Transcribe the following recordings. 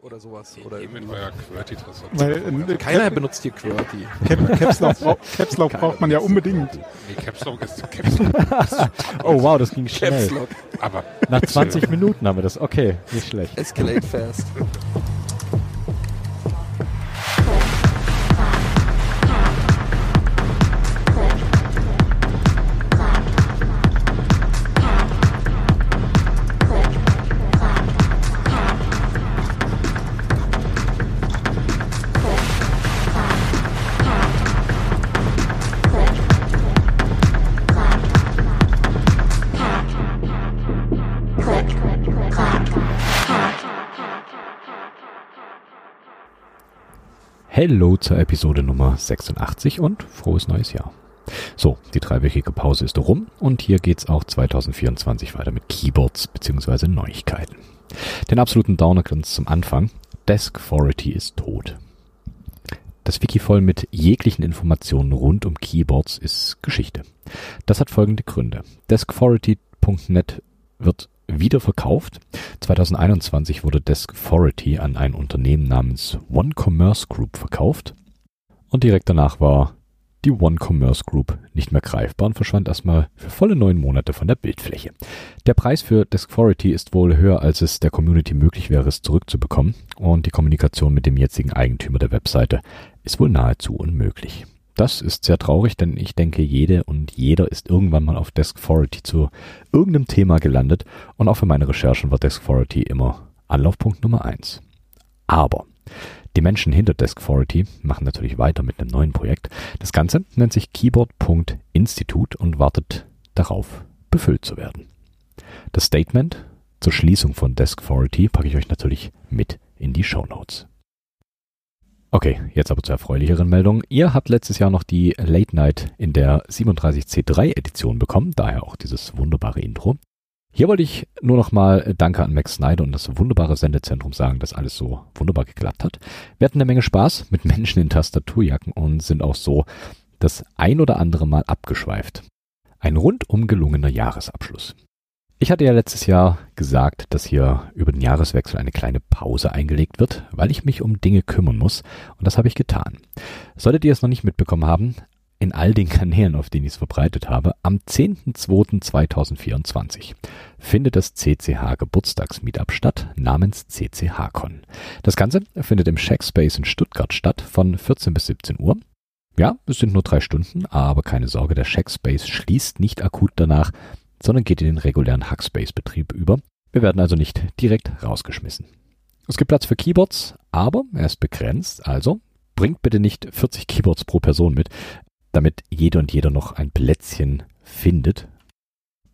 oder sowas. Oder Eben mit eurer QWERTY-Tastatur. Weil, äh, Keiner Cap- benutzt hier QWERTY. Cap, Caps Lock, Caps Lock braucht man ja unbedingt. Nee, Caps Lock ist Caps Lock. Oh wow, das ging schnell. Caps Lock. Aber Nach 20 Minuten haben wir das. Okay, nicht schlecht. Escalate fast. Hello zur Episode Nummer 86 und frohes neues Jahr. So, die dreiwöchige Pause ist rum und hier geht's auch 2024 weiter mit Keyboards bzw. Neuigkeiten. Den absoluten Downer ganz zum Anfang. Desk4 ist tot. Das Wiki voll mit jeglichen Informationen rund um Keyboards ist Geschichte. Das hat folgende Gründe. Desk4.net wird wieder verkauft. 2021 wurde Desk4 an ein Unternehmen namens One Commerce Group verkauft. Und direkt danach war die One Commerce Group nicht mehr greifbar und verschwand erstmal für volle neun Monate von der Bildfläche. Der Preis für Desk4 ist wohl höher, als es der Community möglich wäre, es zurückzubekommen. Und die Kommunikation mit dem jetzigen Eigentümer der Webseite ist wohl nahezu unmöglich. Das ist sehr traurig, denn ich denke, jede und jeder ist irgendwann mal auf Desk4 zu irgendeinem Thema gelandet und auch für meine Recherchen war Desk4 immer Anlaufpunkt Nummer eins. Aber die Menschen hinter Desk4 machen natürlich weiter mit einem neuen Projekt. Das Ganze nennt sich Keyboard.institute und wartet darauf, befüllt zu werden. Das Statement zur Schließung von Desk4 packe ich euch natürlich mit in die Show Notes. Okay, jetzt aber zur erfreulicheren Meldung. Ihr habt letztes Jahr noch die Late Night in der 37C3 Edition bekommen, daher auch dieses wunderbare Intro. Hier wollte ich nur noch mal Danke an Max Snyder und das wunderbare Sendezentrum sagen, dass alles so wunderbar geklappt hat. Wir hatten eine Menge Spaß mit Menschen in Tastaturjacken und sind auch so das ein oder andere Mal abgeschweift. Ein rundum gelungener Jahresabschluss. Ich hatte ja letztes Jahr gesagt, dass hier über den Jahreswechsel eine kleine Pause eingelegt wird, weil ich mich um Dinge kümmern muss und das habe ich getan. Solltet ihr es noch nicht mitbekommen haben, in all den Kanälen, auf denen ich es verbreitet habe, am 10.02.2024 findet das CCH Geburtstagsmeetup statt, namens CCHcon. Das Ganze findet im Shackspace in Stuttgart statt von 14 bis 17 Uhr. Ja, es sind nur drei Stunden, aber keine Sorge, der Shackspace schließt nicht akut danach, sondern geht in den regulären Hackspace-Betrieb über. Wir werden also nicht direkt rausgeschmissen. Es gibt Platz für Keyboards, aber er ist begrenzt, also bringt bitte nicht 40 Keyboards pro Person mit, damit jede und jeder noch ein Plätzchen findet.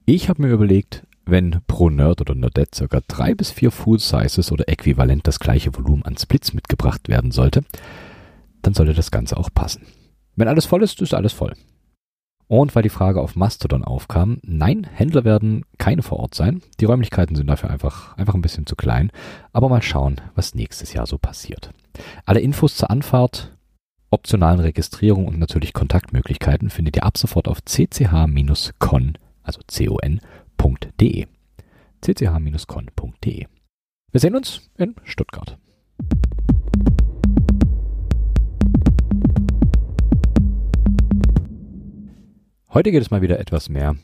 Ich habe mir überlegt, wenn pro Nerd oder Nerdette circa drei bis vier Full Sizes oder äquivalent das gleiche Volumen an Splits mitgebracht werden sollte, dann sollte das Ganze auch passen. Wenn alles voll ist, ist alles voll. Und weil die Frage auf Mastodon aufkam, nein, Händler werden keine vor Ort sein. Die Räumlichkeiten sind dafür einfach, einfach ein bisschen zu klein. Aber mal schauen, was nächstes Jahr so passiert. Alle Infos zur Anfahrt, optionalen Registrierung und natürlich Kontaktmöglichkeiten findet ihr ab sofort auf cch-con, also con.de. cch-con.de. Wir sehen uns in Stuttgart. Heute geht es mal wieder etwas mehr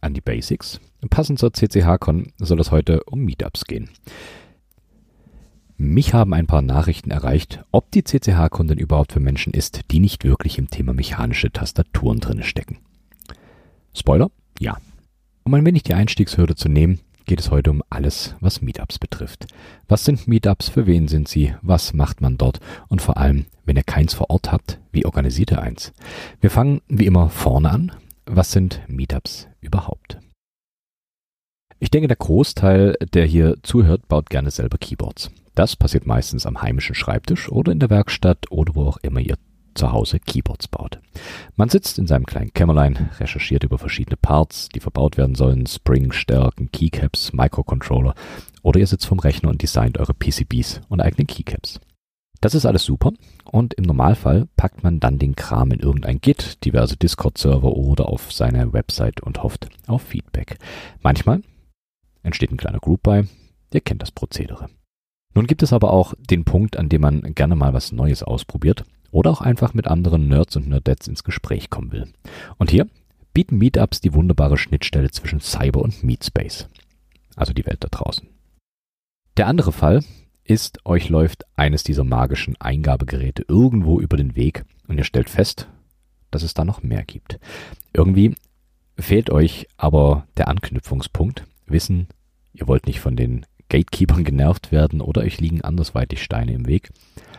an die Basics. Passend zur CCH-Con soll es heute um Meetups gehen. Mich haben ein paar Nachrichten erreicht, ob die CCH-Con denn überhaupt für Menschen ist, die nicht wirklich im Thema mechanische Tastaturen drin stecken. Spoiler? Ja. Um ein wenig die Einstiegshürde zu nehmen, geht es heute um alles, was Meetups betrifft. Was sind Meetups, für wen sind sie, was macht man dort und vor allem, wenn ihr keins vor Ort habt, wie organisiert ihr eins? Wir fangen wie immer vorne an. Was sind Meetups überhaupt? Ich denke, der Großteil, der hier zuhört, baut gerne selber Keyboards. Das passiert meistens am heimischen Schreibtisch oder in der Werkstatt oder wo auch immer ihr zu Hause Keyboards baut. Man sitzt in seinem kleinen Kämmerlein, recherchiert über verschiedene Parts, die verbaut werden sollen, Spring, Stärken, Keycaps, Microcontroller oder ihr sitzt vom Rechner und designt eure PCBs und eigenen Keycaps. Das ist alles super und im Normalfall packt man dann den Kram in irgendein Git, diverse Discord-Server oder auf seine Website und hofft auf Feedback. Manchmal entsteht ein kleiner Group bei, ihr kennt das Prozedere. Nun gibt es aber auch den Punkt, an dem man gerne mal was Neues ausprobiert oder auch einfach mit anderen Nerds und Nerdettes ins Gespräch kommen will. Und hier bieten Meetups die wunderbare Schnittstelle zwischen Cyber und Meetspace, also die Welt da draußen. Der andere Fall ist, euch läuft eines dieser magischen Eingabegeräte irgendwo über den Weg und ihr stellt fest, dass es da noch mehr gibt. Irgendwie fehlt euch aber der Anknüpfungspunkt, wissen, ihr wollt nicht von den Gatekeepern genervt werden oder euch liegen andersweitig Steine im Weg.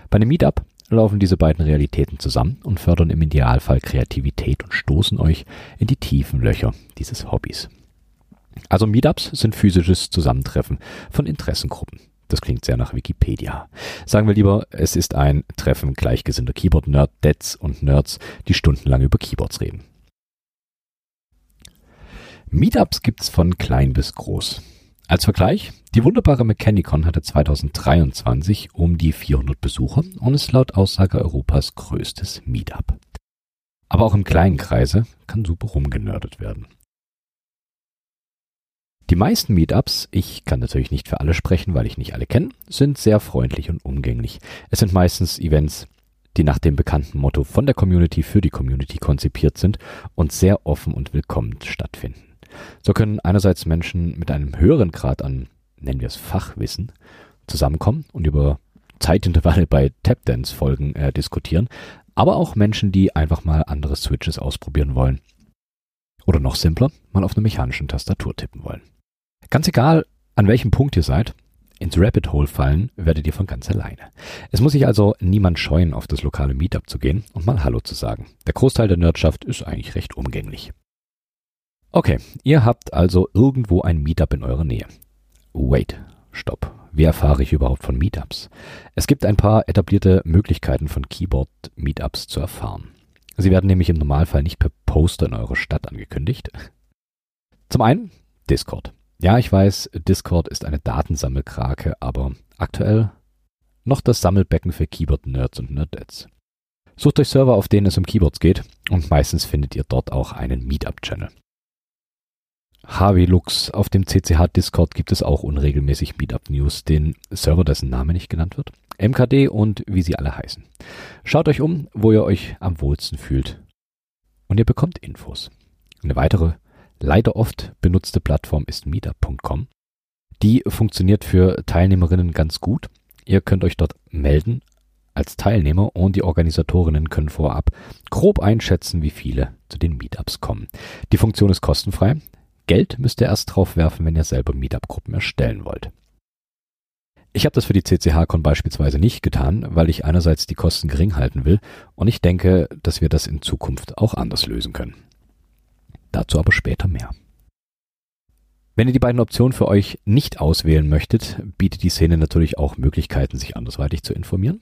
Bei einem Meetup laufen diese beiden Realitäten zusammen und fördern im Idealfall Kreativität und stoßen euch in die tiefen Löcher dieses Hobbys. Also Meetups sind physisches Zusammentreffen von Interessengruppen. Das klingt sehr nach Wikipedia. Sagen wir lieber, es ist ein Treffen gleichgesinnter Keyboard-Nerd-Dets und Nerds, die stundenlang über Keyboards reden. Meetups gibt's von klein bis groß. Als Vergleich, die wunderbare Mechanicon hatte 2023 um die 400 Besucher und ist laut Aussage Europas größtes Meetup. Aber auch im kleinen Kreise kann super rumgenördet werden. Die meisten Meetups, ich kann natürlich nicht für alle sprechen, weil ich nicht alle kenne, sind sehr freundlich und umgänglich. Es sind meistens Events, die nach dem bekannten Motto von der Community für die Community konzipiert sind und sehr offen und willkommen stattfinden. So können einerseits Menschen mit einem höheren Grad an, nennen wir es Fachwissen, zusammenkommen und über Zeitintervalle bei Tapdance-Folgen äh, diskutieren, aber auch Menschen, die einfach mal andere Switches ausprobieren wollen. Oder noch simpler, mal auf einer mechanischen Tastatur tippen wollen. Ganz egal, an welchem Punkt ihr seid, ins Rabbit Hole fallen werdet ihr von ganz alleine. Es muss sich also niemand scheuen, auf das lokale Meetup zu gehen und mal Hallo zu sagen. Der Großteil der Nerdschaft ist eigentlich recht umgänglich. Okay, ihr habt also irgendwo ein Meetup in eurer Nähe. Wait, stopp. Wie erfahre ich überhaupt von Meetups? Es gibt ein paar etablierte Möglichkeiten von Keyboard-Meetups zu erfahren. Sie werden nämlich im Normalfall nicht per Poster in eurer Stadt angekündigt. Zum einen Discord. Ja, ich weiß, Discord ist eine Datensammelkrake, aber aktuell noch das Sammelbecken für Keyboard-Nerds und Nerdettes. Sucht euch Server, auf denen es um Keyboards geht und meistens findet ihr dort auch einen Meetup-Channel. HWLux auf dem CCH Discord gibt es auch unregelmäßig Meetup News, den Server, dessen Name nicht genannt wird, MKD und wie sie alle heißen. Schaut euch um, wo ihr euch am wohlsten fühlt. Und ihr bekommt Infos. Eine weitere leider oft benutzte Plattform ist meetup.com. Die funktioniert für Teilnehmerinnen ganz gut. Ihr könnt euch dort melden als Teilnehmer und die Organisatorinnen können vorab grob einschätzen, wie viele zu den Meetups kommen. Die Funktion ist kostenfrei. Geld müsst ihr erst drauf werfen, wenn ihr selber Meetup-Gruppen erstellen wollt. Ich habe das für die CCH-Con beispielsweise nicht getan, weil ich einerseits die Kosten gering halten will und ich denke, dass wir das in Zukunft auch anders lösen können. Dazu aber später mehr. Wenn ihr die beiden Optionen für euch nicht auswählen möchtet, bietet die Szene natürlich auch Möglichkeiten, sich andersweitig zu informieren.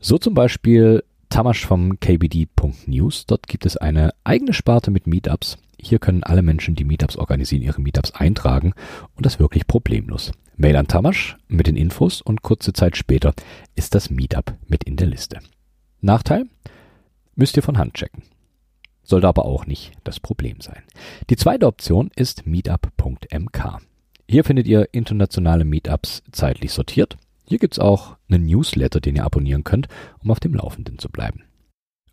So zum Beispiel Tamasch vom kbd.news. Dort gibt es eine eigene Sparte mit Meetups. Hier können alle Menschen, die Meetups organisieren, ihre Meetups eintragen und das wirklich problemlos. Mail an Tamasch mit den Infos und kurze Zeit später ist das Meetup mit in der Liste. Nachteil? Müsst ihr von Hand checken sollte aber auch nicht das Problem sein. Die zweite Option ist meetup.mk. Hier findet ihr internationale Meetups zeitlich sortiert. Hier gibt's auch einen Newsletter, den ihr abonnieren könnt, um auf dem Laufenden zu bleiben.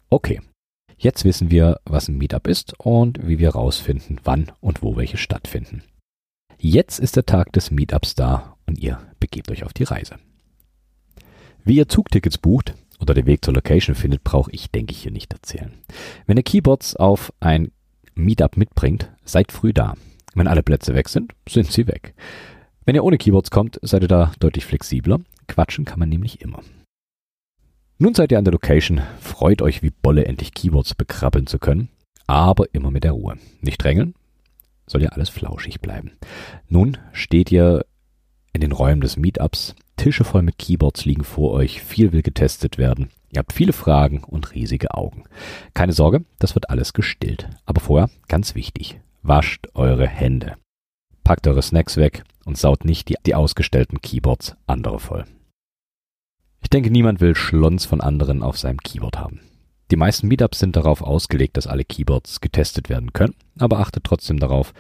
Okay, jetzt wissen wir, was ein Meetup ist und wie wir herausfinden, wann und wo welche stattfinden. Jetzt ist der Tag des Meetups da und ihr begebt euch auf die Reise. Wie ihr Zugtickets bucht, oder den Weg zur Location findet, brauche ich, denke ich, hier nicht erzählen. Wenn ihr Keyboards auf ein Meetup mitbringt, seid früh da. Wenn alle Plätze weg sind, sind sie weg. Wenn ihr ohne Keyboards kommt, seid ihr da deutlich flexibler. Quatschen kann man nämlich immer. Nun seid ihr an der Location, freut euch wie Bolle endlich Keyboards bekrabbeln zu können, aber immer mit der Ruhe. Nicht drängeln, soll ja alles flauschig bleiben. Nun steht ihr in den Räumen des Meetups, Tische voll mit Keyboards liegen vor euch, viel will getestet werden. Ihr habt viele Fragen und riesige Augen. Keine Sorge, das wird alles gestillt. Aber vorher, ganz wichtig, wascht eure Hände. Packt eure Snacks weg und saut nicht die, die ausgestellten Keyboards andere voll. Ich denke, niemand will Schlons von anderen auf seinem Keyboard haben. Die meisten Meetups sind darauf ausgelegt, dass alle Keyboards getestet werden können, aber achtet trotzdem darauf,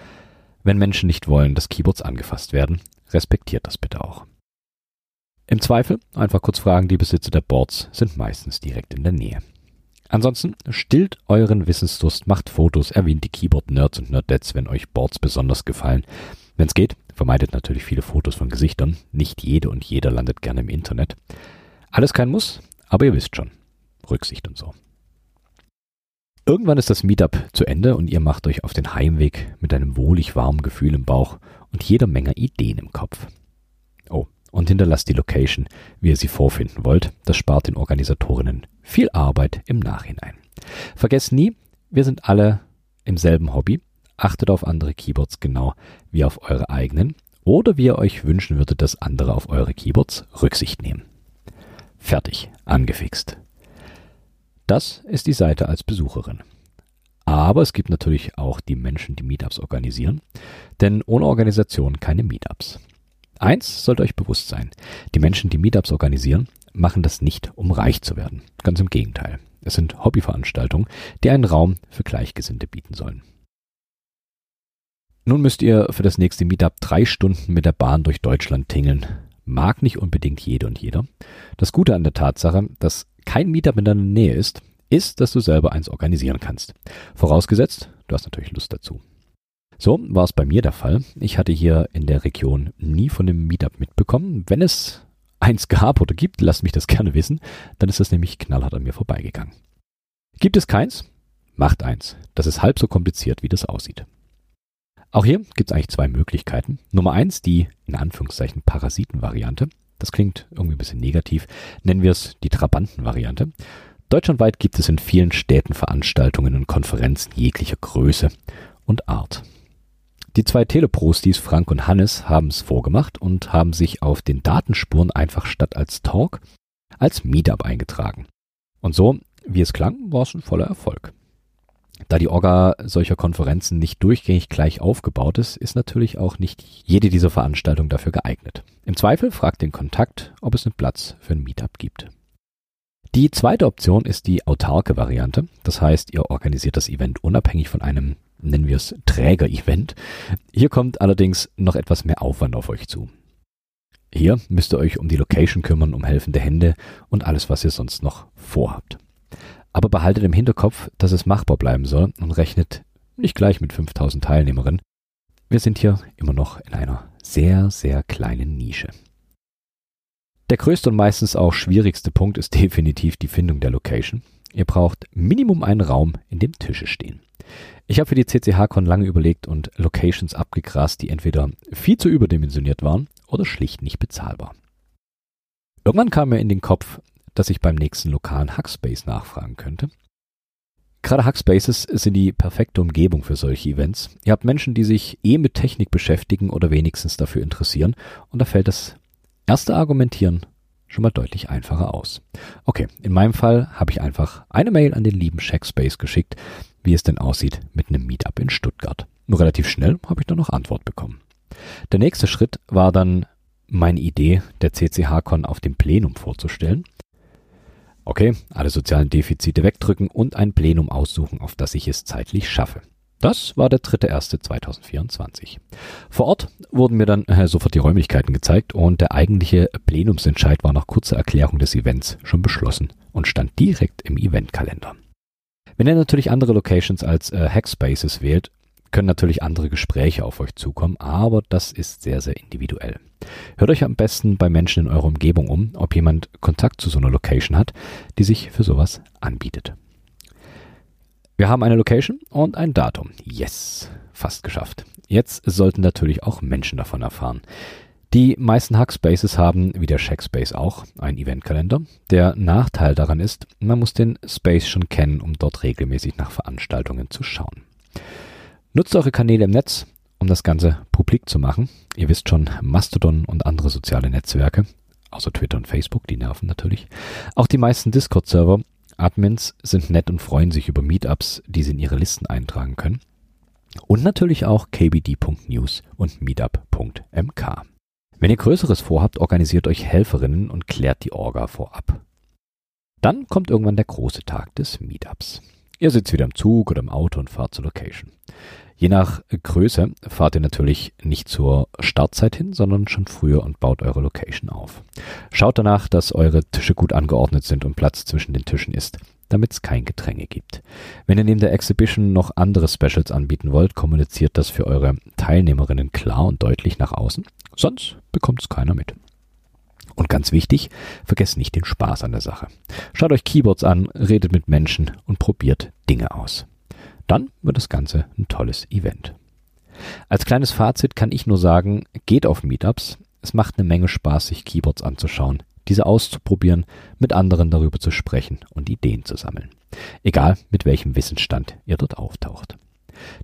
wenn Menschen nicht wollen, dass Keyboards angefasst werden, respektiert das bitte auch. Im Zweifel einfach kurz fragen, die Besitzer der Boards sind meistens direkt in der Nähe. Ansonsten stillt euren Wissensdurst, macht Fotos, erwähnt die Keyboard-Nerds und Nerdettes, wenn euch Boards besonders gefallen. Wenn es geht, vermeidet natürlich viele Fotos von Gesichtern. Nicht jede und jeder landet gerne im Internet. Alles kein Muss, aber ihr wisst schon. Rücksicht und so. Irgendwann ist das Meetup zu Ende und ihr macht euch auf den Heimweg mit einem wohlig warmen Gefühl im Bauch und jeder Menge Ideen im Kopf. Und hinterlasst die Location, wie ihr sie vorfinden wollt. Das spart den Organisatorinnen viel Arbeit im Nachhinein. Vergesst nie, wir sind alle im selben Hobby. Achtet auf andere Keyboards genau wie auf eure eigenen oder wie ihr euch wünschen würdet, dass andere auf eure Keyboards Rücksicht nehmen. Fertig, angefixt. Das ist die Seite als Besucherin. Aber es gibt natürlich auch die Menschen, die Meetups organisieren, denn ohne Organisation keine Meetups. Eins sollte euch bewusst sein, die Menschen, die Meetups organisieren, machen das nicht, um reich zu werden. Ganz im Gegenteil. Es sind Hobbyveranstaltungen, die einen Raum für Gleichgesinnte bieten sollen. Nun müsst ihr für das nächste Meetup drei Stunden mit der Bahn durch Deutschland tingeln. Mag nicht unbedingt jede und jeder. Das Gute an der Tatsache, dass kein Meetup in deiner Nähe ist, ist, dass du selber eins organisieren kannst. Vorausgesetzt, du hast natürlich Lust dazu. So war es bei mir der Fall. Ich hatte hier in der Region nie von dem Meetup mitbekommen. Wenn es eins gab oder gibt, lasst mich das gerne wissen, dann ist das nämlich knallhart an mir vorbeigegangen. Gibt es keins? Macht eins. Das ist halb so kompliziert, wie das aussieht. Auch hier gibt es eigentlich zwei Möglichkeiten. Nummer eins, die in Anführungszeichen Parasiten-Variante. Das klingt irgendwie ein bisschen negativ. Nennen wir es die Trabanten-Variante. Deutschlandweit gibt es in vielen Städten Veranstaltungen und Konferenzen jeglicher Größe und Art. Die zwei Teleprostis Frank und Hannes haben es vorgemacht und haben sich auf den Datenspuren einfach statt als Talk als Meetup eingetragen. Und so, wie es klang, war es ein voller Erfolg. Da die Orga solcher Konferenzen nicht durchgängig gleich aufgebaut ist, ist natürlich auch nicht jede dieser Veranstaltungen dafür geeignet. Im Zweifel fragt den Kontakt, ob es einen Platz für ein Meetup gibt. Die zweite Option ist die autarke Variante. Das heißt, ihr organisiert das Event unabhängig von einem, nennen wir es, Träger-Event. Hier kommt allerdings noch etwas mehr Aufwand auf euch zu. Hier müsst ihr euch um die Location kümmern, um helfende Hände und alles, was ihr sonst noch vorhabt. Aber behaltet im Hinterkopf, dass es machbar bleiben soll und rechnet nicht gleich mit 5000 Teilnehmerinnen. Wir sind hier immer noch in einer sehr, sehr kleinen Nische. Der größte und meistens auch schwierigste Punkt ist definitiv die Findung der Location. Ihr braucht Minimum einen Raum, in dem Tische stehen. Ich habe für die CCH-Con lange überlegt und Locations abgegrast, die entweder viel zu überdimensioniert waren oder schlicht nicht bezahlbar. Irgendwann kam mir in den Kopf, dass ich beim nächsten lokalen Hackspace nachfragen könnte. Gerade Hackspaces sind die perfekte Umgebung für solche Events. Ihr habt Menschen, die sich eh mit Technik beschäftigen oder wenigstens dafür interessieren und da fällt das erste Argumentieren schon mal deutlich einfacher aus. Okay, in meinem Fall habe ich einfach eine Mail an den lieben Shackspace geschickt, wie es denn aussieht mit einem Meetup in Stuttgart. Nur relativ schnell habe ich dann noch Antwort bekommen. Der nächste Schritt war dann meine Idee, der CCH-Con auf dem Plenum vorzustellen. Okay, alle sozialen Defizite wegdrücken und ein Plenum aussuchen, auf das ich es zeitlich schaffe. Das war der 3.1.2024. Vor Ort wurden mir dann äh, sofort die Räumlichkeiten gezeigt und der eigentliche Plenumsentscheid war nach kurzer Erklärung des Events schon beschlossen und stand direkt im Eventkalender. Wenn ihr natürlich andere Locations als äh, Hackspaces wählt, können natürlich andere Gespräche auf euch zukommen, aber das ist sehr, sehr individuell. Hört euch am besten bei Menschen in eurer Umgebung um, ob jemand Kontakt zu so einer Location hat, die sich für sowas anbietet. Wir haben eine Location und ein Datum. Yes, fast geschafft. Jetzt sollten natürlich auch Menschen davon erfahren. Die meisten Hackspaces haben, wie der Shackspace auch, einen Eventkalender. Der Nachteil daran ist, man muss den Space schon kennen, um dort regelmäßig nach Veranstaltungen zu schauen. Nutzt eure Kanäle im Netz, um das Ganze publik zu machen. Ihr wisst schon, Mastodon und andere soziale Netzwerke, außer Twitter und Facebook, die nerven natürlich. Auch die meisten Discord-Server, Admins sind nett und freuen sich über Meetups, die sie in ihre Listen eintragen können. Und natürlich auch kbd.news und meetup.mk. Wenn ihr Größeres vorhabt, organisiert euch Helferinnen und klärt die Orga vorab. Dann kommt irgendwann der große Tag des Meetups. Ihr sitzt wieder im Zug oder im Auto und fahrt zur Location. Je nach Größe fahrt ihr natürlich nicht zur Startzeit hin, sondern schon früher und baut eure Location auf. Schaut danach, dass eure Tische gut angeordnet sind und Platz zwischen den Tischen ist, damit es kein Gedränge gibt. Wenn ihr neben der Exhibition noch andere Specials anbieten wollt, kommuniziert das für eure Teilnehmerinnen klar und deutlich nach außen, sonst bekommt es keiner mit. Ganz wichtig, vergesst nicht den Spaß an der Sache. Schaut euch Keyboards an, redet mit Menschen und probiert Dinge aus. Dann wird das Ganze ein tolles Event. Als kleines Fazit kann ich nur sagen, geht auf Meetups. Es macht eine Menge Spaß, sich Keyboards anzuschauen, diese auszuprobieren, mit anderen darüber zu sprechen und Ideen zu sammeln. Egal, mit welchem Wissensstand ihr dort auftaucht.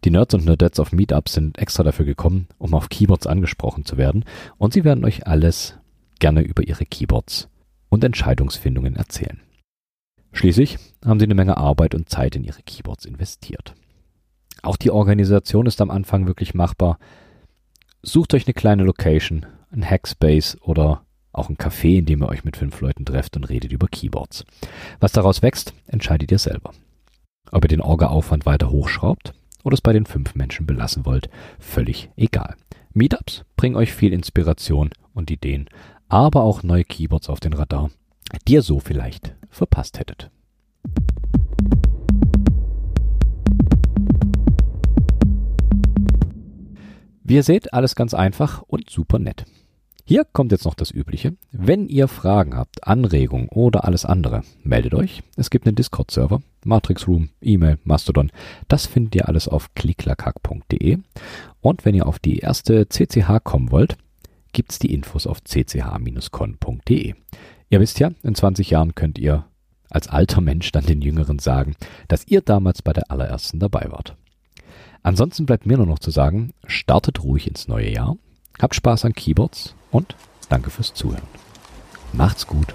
Die Nerds und Nerdettes auf Meetups sind extra dafür gekommen, um auf Keyboards angesprochen zu werden und sie werden euch alles gerne über ihre Keyboards und Entscheidungsfindungen erzählen. Schließlich haben sie eine Menge Arbeit und Zeit in ihre Keyboards investiert. Auch die Organisation ist am Anfang wirklich machbar. Sucht euch eine kleine Location, ein Hackspace oder auch ein Café, in dem ihr euch mit fünf Leuten trefft und redet über Keyboards. Was daraus wächst, entscheidet ihr selber. Ob ihr den Orga-Aufwand weiter hochschraubt oder es bei den fünf Menschen belassen wollt, völlig egal. Meetups bringen euch viel Inspiration und Ideen, aber auch neue Keyboards auf den Radar, die ihr so vielleicht verpasst hättet. Wie ihr seht, alles ganz einfach und super nett. Hier kommt jetzt noch das Übliche. Wenn ihr Fragen habt, Anregungen oder alles andere, meldet euch. Es gibt einen Discord-Server, Matrix Room, E-Mail, Mastodon. Das findet ihr alles auf klicklakack.de. Und wenn ihr auf die erste CCH kommen wollt, gibt's die Infos auf cch-con.de. Ihr wisst ja, in 20 Jahren könnt ihr als alter Mensch dann den Jüngeren sagen, dass ihr damals bei der allerersten dabei wart. Ansonsten bleibt mir nur noch zu sagen, startet ruhig ins neue Jahr, habt Spaß an Keyboards und danke fürs Zuhören. Macht's gut.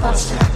Cluster.